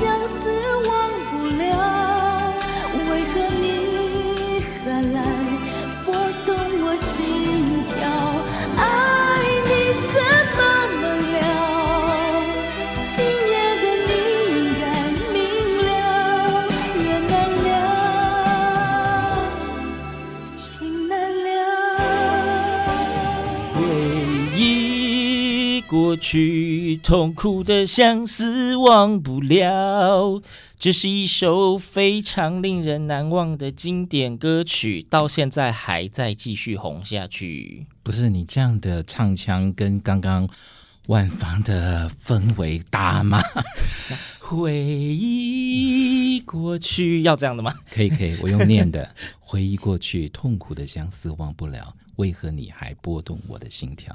相思去痛苦的相思忘不了，这是一首非常令人难忘的经典歌曲，到现在还在继续红下去。不是你这样的唱腔跟刚刚万芳的氛围搭吗？回忆过去要这样的吗？可以可以，我用念的。回忆过去痛苦的相思忘不了，为何你还拨动我的心跳？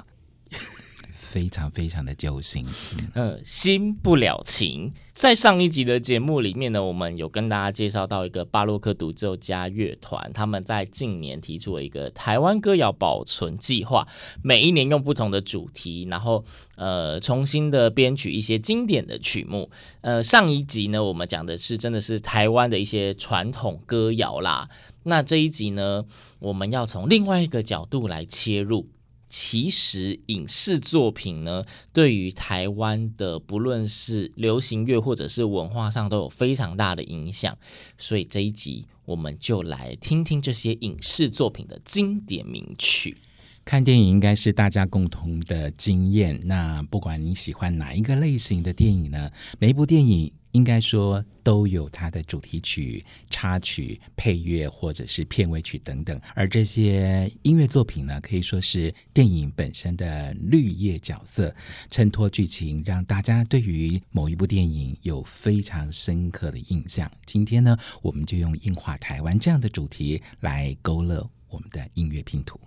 非常非常的揪心，呃，新不了情。在上一集的节目里面呢，我们有跟大家介绍到一个巴洛克独奏家乐团，他们在近年提出了一个台湾歌谣保存计划，每一年用不同的主题，然后呃重新的编曲一些经典的曲目。呃，上一集呢，我们讲的是真的是台湾的一些传统歌谣啦。那这一集呢，我们要从另外一个角度来切入。其实影视作品呢，对于台湾的不论是流行乐或者是文化上都有非常大的影响，所以这一集我们就来听听这些影视作品的经典名曲。看电影应该是大家共同的经验，那不管你喜欢哪一个类型的电影呢，每一部电影。应该说都有它的主题曲、插曲、配乐或者是片尾曲等等，而这些音乐作品呢，可以说是电影本身的绿叶角色，衬托剧情，让大家对于某一部电影有非常深刻的印象。今天呢，我们就用《映画台湾》这样的主题来勾勒我们的音乐拼图。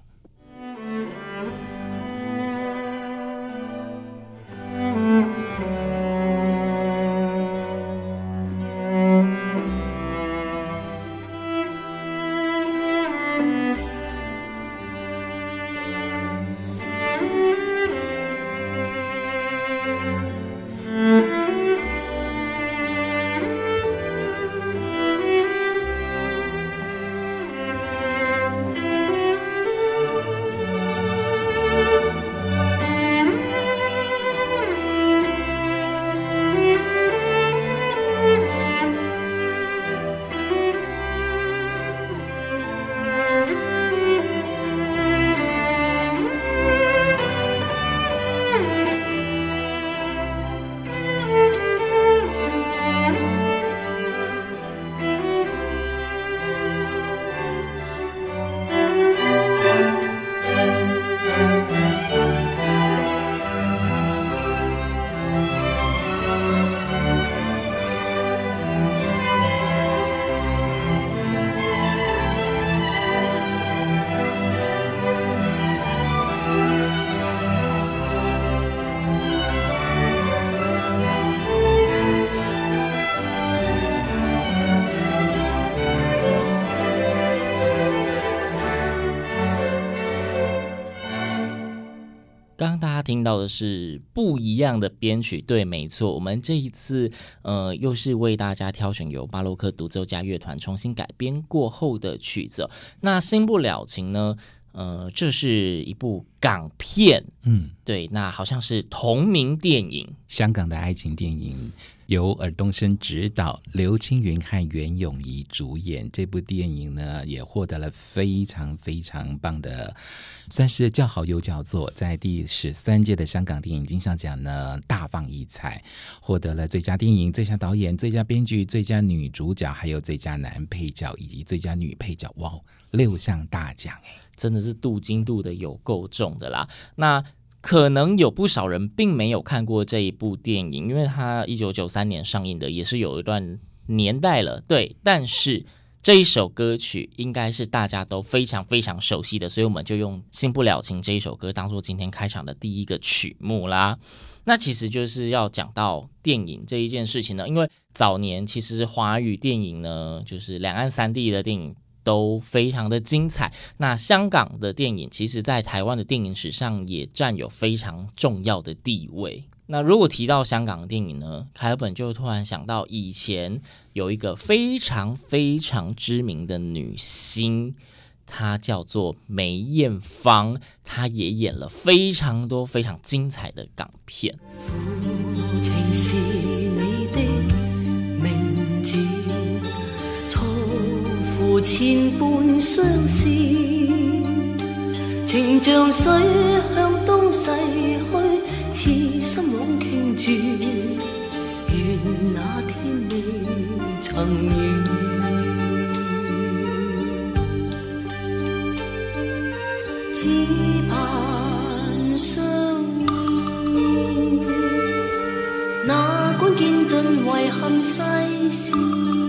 听到的是不一样的编曲，对，没错，我们这一次呃，又是为大家挑选由巴洛克独奏家乐团重新改编过后的曲子。那新不了情呢？呃，这是一部港片，嗯，对，那好像是同名电影，香港的爱情电影。由尔冬升执导，刘青云和袁咏仪主演。这部电影呢，也获得了非常非常棒的，算是叫好又叫座，在第十三届的香港电影金像奖呢大放异彩，获得了最佳电影、最佳导演、最佳编剧、最佳女主角，还有最佳男配角以及最佳女配角，哇，六项大奖哎，真的是镀金镀的有够重的啦。那可能有不少人并没有看过这一部电影，因为它一九九三年上映的，也是有一段年代了。对，但是这一首歌曲应该是大家都非常非常熟悉的，所以我们就用《新不了情》这一首歌当做今天开场的第一个曲目啦。那其实就是要讲到电影这一件事情呢，因为早年其实华语电影呢，就是两岸三地的电影。都非常的精彩。那香港的电影，其实在台湾的电影史上也占有非常重要的地位。那如果提到香港电影呢，凯尔本就突然想到，以前有一个非常非常知名的女星，她叫做梅艳芳，她也演了非常多非常精彩的港片。前半相思，情像水向东逝去，痴心枉倾注，愿那天未曾遇，只盼相依，哪管见尽遗憾世事。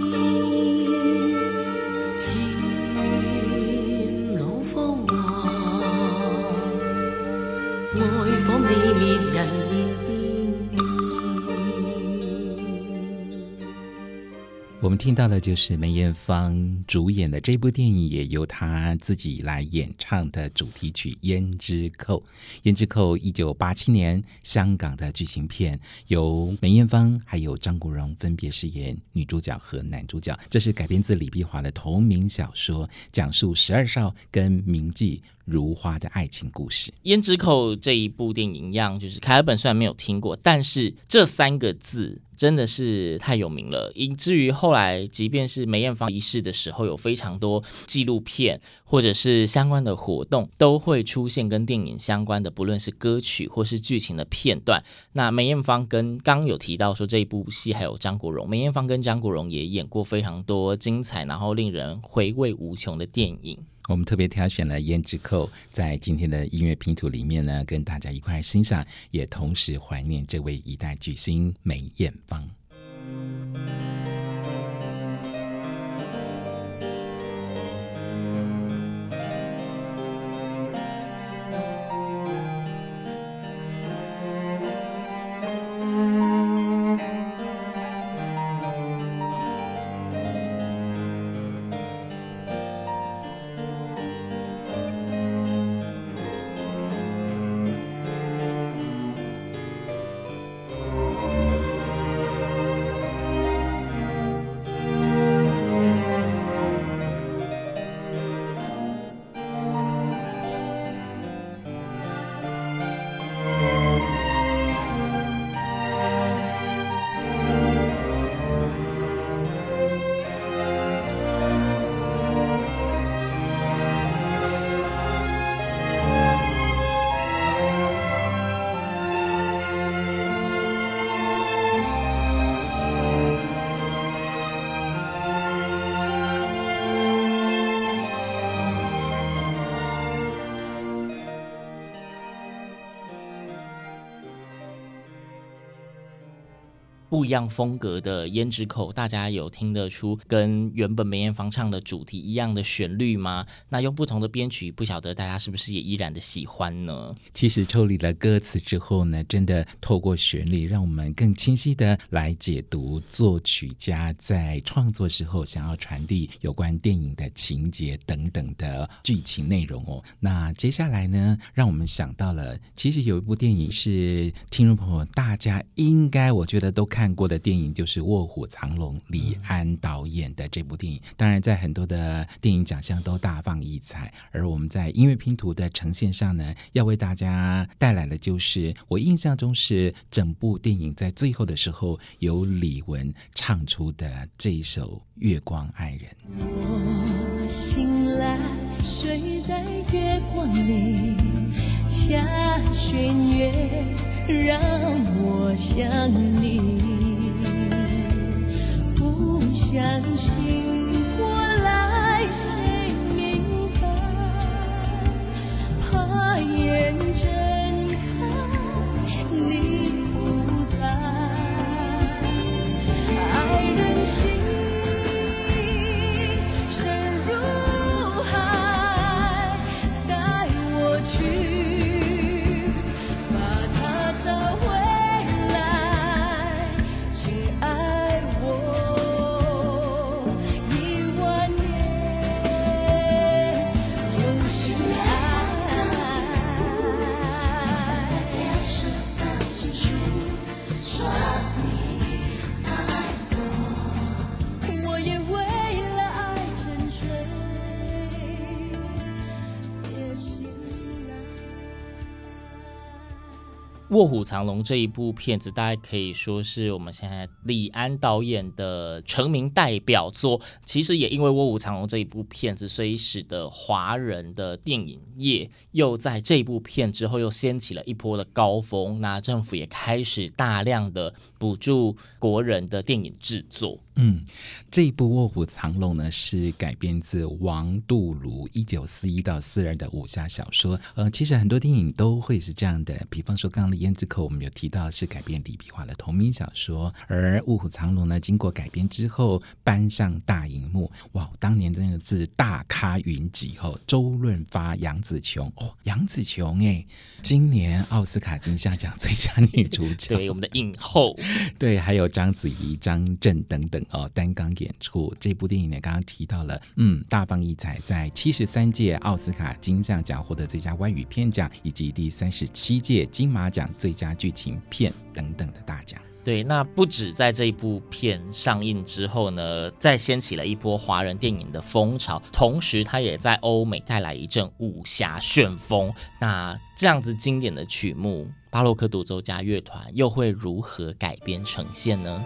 听到的就是梅艳芳主演的这部电影，也由她自己来演唱的主题曲《胭脂扣》。《胭脂扣》一九八七年香港的剧情片，由梅艳芳还有张国荣分别饰演女主角和男主角。这是改编自李碧华的同名小说，讲述十二少跟名妓如花的爱情故事。《胭脂扣》这一部电影一样，就是凯尔本虽然没有听过，但是这三个字。真的是太有名了，以至于后来，即便是梅艳芳离世的时候，有非常多纪录片或者是相关的活动，都会出现跟电影相关的，不论是歌曲或是剧情的片段。那梅艳芳跟刚有提到说这一部戏还有张国荣，梅艳芳跟张国荣也演过非常多精彩，然后令人回味无穷的电影。我们特别挑选了《胭脂扣》，在今天的音乐拼图里面呢，跟大家一块欣赏，也同时怀念这位一代巨星梅艳芳。不一样风格的《胭脂扣》，大家有听得出跟原本梅艳芳唱的主题一样的旋律吗？那用不同的编曲，不晓得大家是不是也依然的喜欢呢？其实抽离了歌词之后呢，真的透过旋律，让我们更清晰的来解读作曲家在创作时候想要传递有关电影的情节等等的剧情内容哦。那接下来呢，让我们想到了，其实有一部电影是听众朋友大家应该我觉得都看。看过的电影就是《卧虎藏龙》，李安导演的这部电影。当然，在很多的电影奖项都大放异彩。而我们在音乐拼图的呈现上呢，要为大家带来的就是我印象中是整部电影在最后的时候由李玟唱出的这一首《月光爱人》。我醒来，睡在月光里，下弦月，让我想你，不相信。卧虎藏龙》这一部片子，大家可以说是我们现在李安导演的成名代表作。其实也因为《卧虎藏龙》这一部片子，所以使得华人的电影业又在这一部片之后又掀起了一波的高峰。那政府也开始大量的补助国人的电影制作。嗯，这一部《卧虎藏龙》呢，是改编自王杜庐一九四一到四二的武侠小说。呃，其实很多电影都会是这样的，比方说刚刚的《胭脂扣》，我们有提到是改编李碧华的同名小说。而《卧虎藏龙》呢，经过改编之后搬上大荧幕，哇，当年真的是大咖云集哦，周润发、杨紫琼，哦，杨紫琼哎，今年奥斯卡金像奖 最佳女主角，对，我们的影后，对，还有章子怡、张震等等。哦，担纲演出这部电影呢，刚刚提到了，嗯，大放异彩，在七十三届奥斯卡金像奖获得最佳外语片奖，以及第三十七届金马奖最佳剧情片等等的大奖。对，那不止在这一部片上映之后呢，再掀起了一波华人电影的风潮，同时它也在欧美带来一阵武侠旋风。那这样子经典的曲目，巴洛克独奏家乐团又会如何改编呈现呢？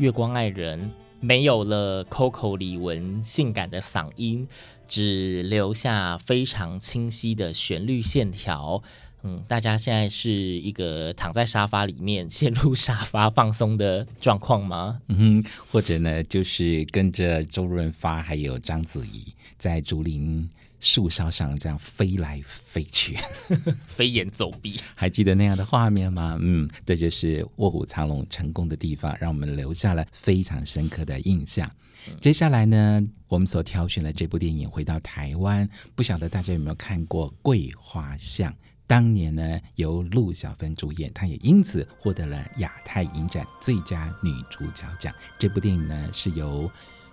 月光爱人没有了 Coco 李玟性感的嗓音，只留下非常清晰的旋律线条。嗯，大家现在是一个躺在沙发里面陷入沙发放松的状况吗？嗯，或者呢，就是跟着周润发还有章子怡在竹林。树梢上这样飞来飞去，飞檐走壁，还记得那样的画面吗？嗯，这就是《卧虎藏龙》成功的地方，让我们留下了非常深刻的印象。嗯、接下来呢，我们所挑选的这部电影回到台湾，不晓得大家有没有看过《桂花巷》？当年呢，由陆小芬主演，她也因此获得了亚太影展最佳女主角奖。这部电影呢，是由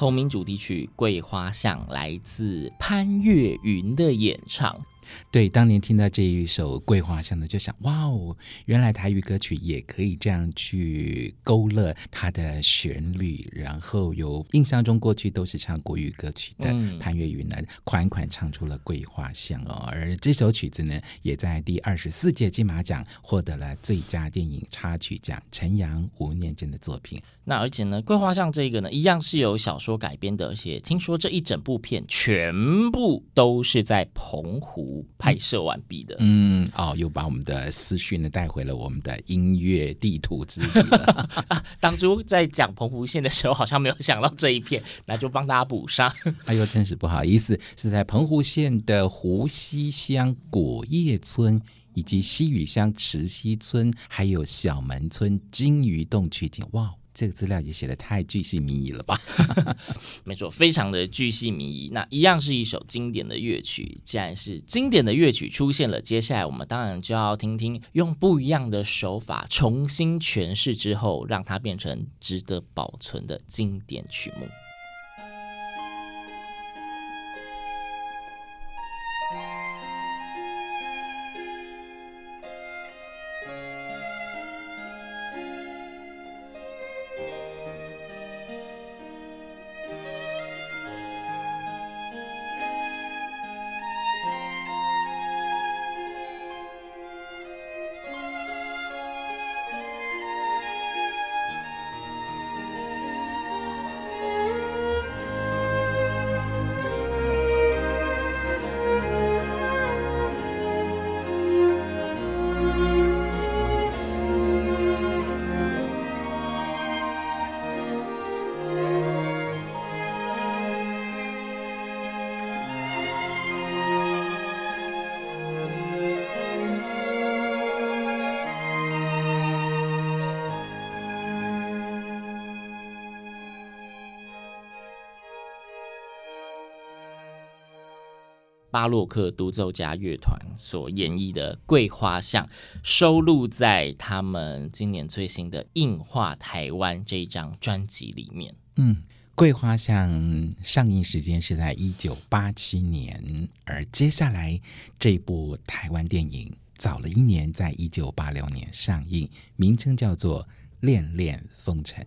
同名主题曲《桂花巷》来自潘越云的演唱。对，当年听到这一首《桂花香》呢，就想哇哦，原来台语歌曲也可以这样去勾勒它的旋律，然后有印象中过去都是唱国语歌曲的潘越云呢，款款唱出了《桂花香》哦。而这首曲子呢，也在第二十四届金马奖获得了最佳电影插曲奖，陈阳、吴念真的作品。那而且呢，《桂花香》这个呢，一样是由小说改编的，而且听说这一整部片全部都是在澎湖。拍摄完毕的，嗯，哦，又把我们的思绪呢带回了我们的音乐地图之地了。当初在讲澎湖县的时候，好像没有想到这一片，那就帮大家补上。哎呦，真是不好意思，是在澎湖县的湖西乡果叶村，以及西屿乡慈溪村，还有小门村金鱼洞取景。哇！这个资料也写的太巨细靡遗了吧？没错，非常的巨细靡遗。那一样是一首经典的乐曲，既然是经典的乐曲出现了，接下来我们当然就要听听用不一样的手法重新诠释之后，让它变成值得保存的经典曲目。巴洛克独奏家乐团所演绎的《桂花巷》，收录在他们今年最新的《映画台湾》这一张专辑里面。嗯，《桂花巷》上映时间是在一九八七年，而接下来这部台湾电影早了一年，在一九八六年上映，名称叫做《恋恋风尘》。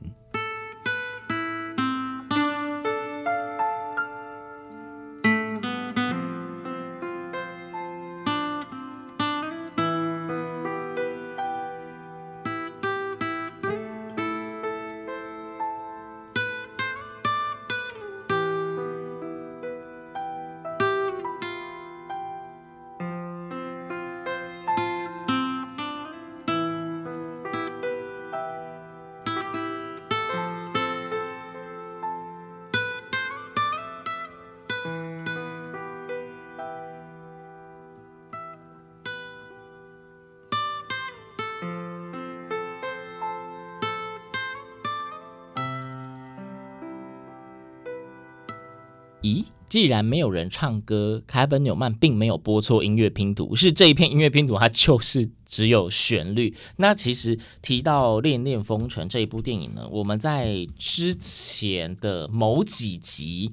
咦，既然没有人唱歌，凯本纽曼并没有播错音乐拼图，是这一片音乐拼图它就是只有旋律。那其实提到《恋恋风尘》这一部电影呢，我们在之前的某几集。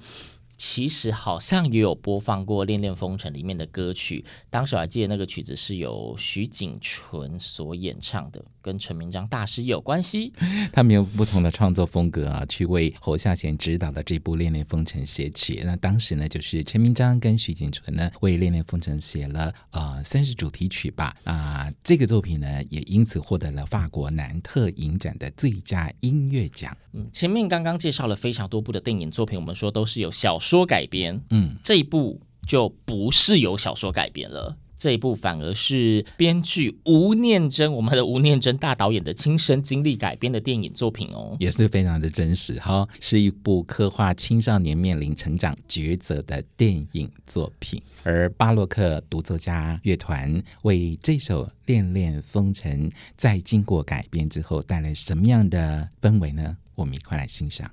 其实好像也有播放过《恋恋风尘》里面的歌曲，当时我还记得那个曲子是由徐锦淳所演唱的，跟陈明章大师有关系。他们用不同的创作风格啊，去为侯孝贤执导的这部《恋恋风尘》写曲。那当时呢，就是陈明章跟徐锦淳呢为《恋恋风尘》写了呃算是主题曲吧。啊、呃，这个作品呢也因此获得了法国南特影展的最佳音乐奖。嗯，前面刚刚介绍了非常多部的电影作品，我们说都是有小说。改编，嗯，这一部就不是由小说改编了，这一部反而是编剧吴念真，我们的吴念真大导演的亲身经历改编的电影作品哦，也是非常的真实哈，是一部刻画青少年面临成长抉择的电影作品。而巴洛克独奏家乐团为这首《恋恋风尘》在经过改编之后带来什么样的氛围呢？我们一块来欣赏。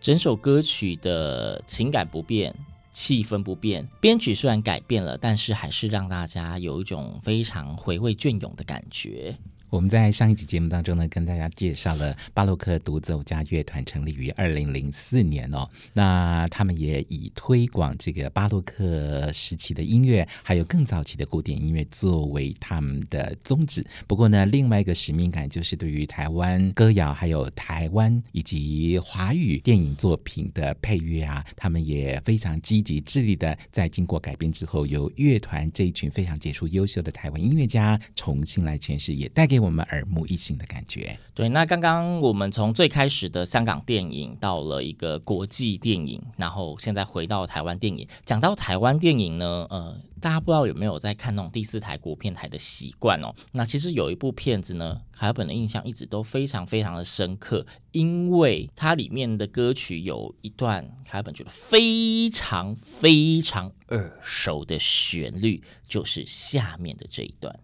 整首歌曲的情感不变，气氛不变，编曲虽然改变了，但是还是让大家有一种非常回味隽永的感觉。我们在上一集节目当中呢，跟大家介绍了巴洛克独奏家乐团成立于二零零四年哦。那他们也以推广这个巴洛克时期的音乐，还有更早期的古典音乐作为他们的宗旨。不过呢，另外一个使命感就是对于台湾歌谣，还有台湾以及华语电影作品的配乐啊，他们也非常积极致力的，在经过改编之后，由乐团这一群非常杰出优秀的台湾音乐家重新来诠释，也带给。我们耳目一新的感觉。对，那刚刚我们从最开始的香港电影到了一个国际电影，然后现在回到台湾电影。讲到台湾电影呢，呃，大家不知道有没有在看那种第四台国片台的习惯哦？那其实有一部片子呢，凯尔本的印象一直都非常非常的深刻，因为它里面的歌曲有一段凯尔本觉得非常非常耳熟的旋律，就是下面的这一段。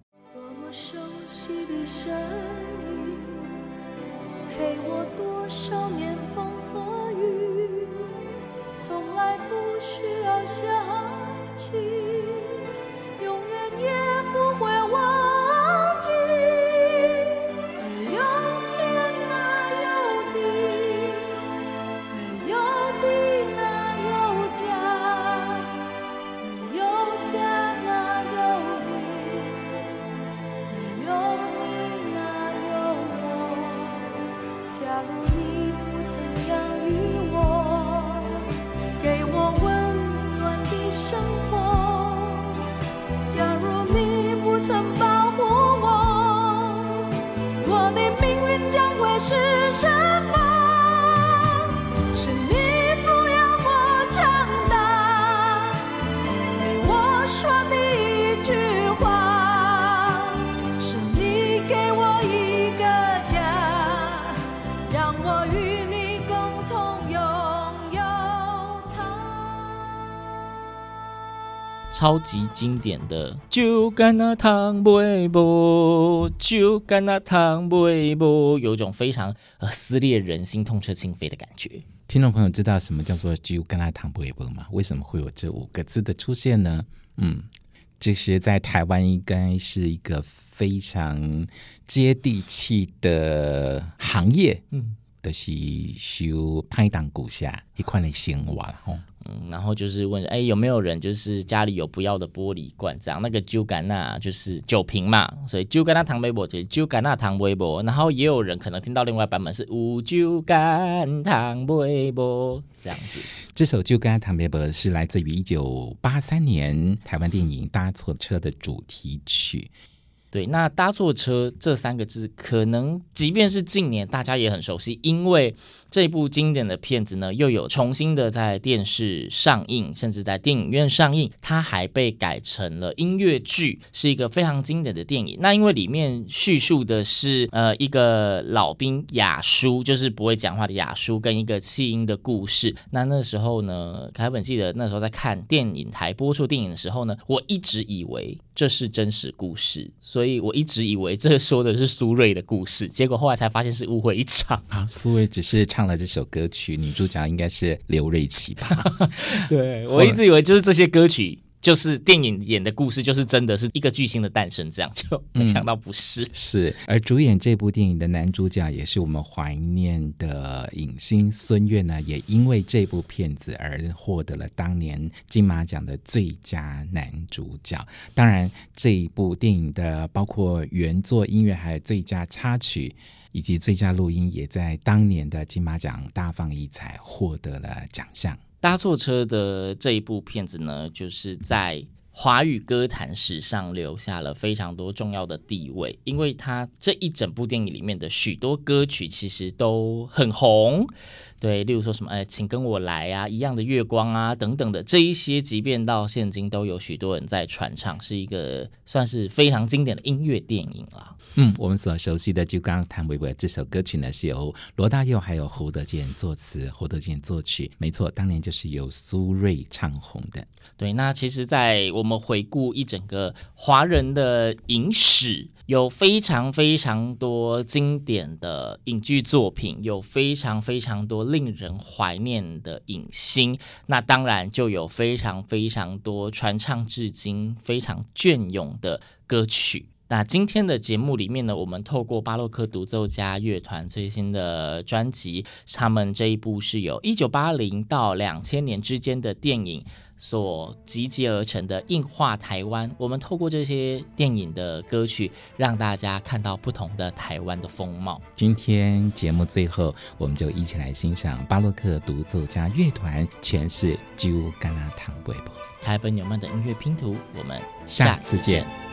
声少年风和雨，从来不需要想起是什么？超级经典的，酒干那糖杯啵，就干那糖杯啵，有一种非常呃撕裂人心、痛彻心扉的感觉。听众朋友知道什么叫做酒干那糖杯啵吗？为什么会有这五个字的出现呢？嗯，其实，在台湾应该是一个非常接地气的行业，嗯，就是修拍档鼓下一块的生活吼。然后就是问，哎，有没有人就是家里有不要的玻璃罐？这样那个酒干那就是酒瓶嘛，所以酒干那糖杯啵，酒干那糖杯啵。然后也有人可能听到另外版本是无酒干糖杯啵这样子。这首酒干糖杯啵是来自于一九八三年台湾电影《搭错车》的主题曲。对，那搭错车这三个字，可能即便是近年大家也很熟悉，因为。这部经典的片子呢，又有重新的在电视上映，甚至在电影院上映。它还被改成了音乐剧，是一个非常经典的电影。那因为里面叙述的是呃一个老兵亚叔，就是不会讲话的亚叔，跟一个弃婴的故事。那那时候呢，凯本记得那时候在看电影台播出电影的时候呢，我一直以为这是真实故事，所以我一直以为这说的是苏芮的故事。结果后来才发现是误会一场 啊，苏芮只是。唱了这首歌曲，女主角应该是刘瑞琦吧？对，我一直以为就是这些歌曲，就是电影演的故事，就是真的是一个巨星的诞生，这样就没想到不是。嗯、是，而主演这部电影的男主角也是我们怀念的影星孙越呢，也因为这部片子而获得了当年金马奖的最佳男主角。当然，这一部电影的包括原作音乐还有最佳插曲。以及最佳录音也在当年的金马奖大放异彩，获得了奖项。搭错车的这一部片子呢，就是在华语歌坛史上留下了非常多重要的地位，因为它这一整部电影里面的许多歌曲其实都很红。对，例如说什么，哎，请跟我来啊，一样的月光啊，等等的这一些，即便到现今都有许多人在传唱，是一个算是非常经典的音乐电影了。嗯，我们所熟悉的《就刚刚谭维维》这首歌曲呢，是由罗大佑还有侯德健作词，侯德健作曲。没错，当年就是由苏芮唱红的。对，那其实，在我们回顾一整个华人的影史。有非常非常多经典的影剧作品，有非常非常多令人怀念的影星。那当然就有非常非常多传唱至今、非常隽永的歌曲。那今天的节目里面呢，我们透过巴洛克独奏家乐团最新的专辑，他们这一部是由一九八零到两千年之间的电影所集结而成的《映画台湾》。我们透过这些电影的歌曲，让大家看到不同的台湾的风貌。今天节目最后，我们就一起来欣赏巴洛克独奏家乐团诠释《酒干倘卖无》台本纽曼的音乐拼图。我们下次见。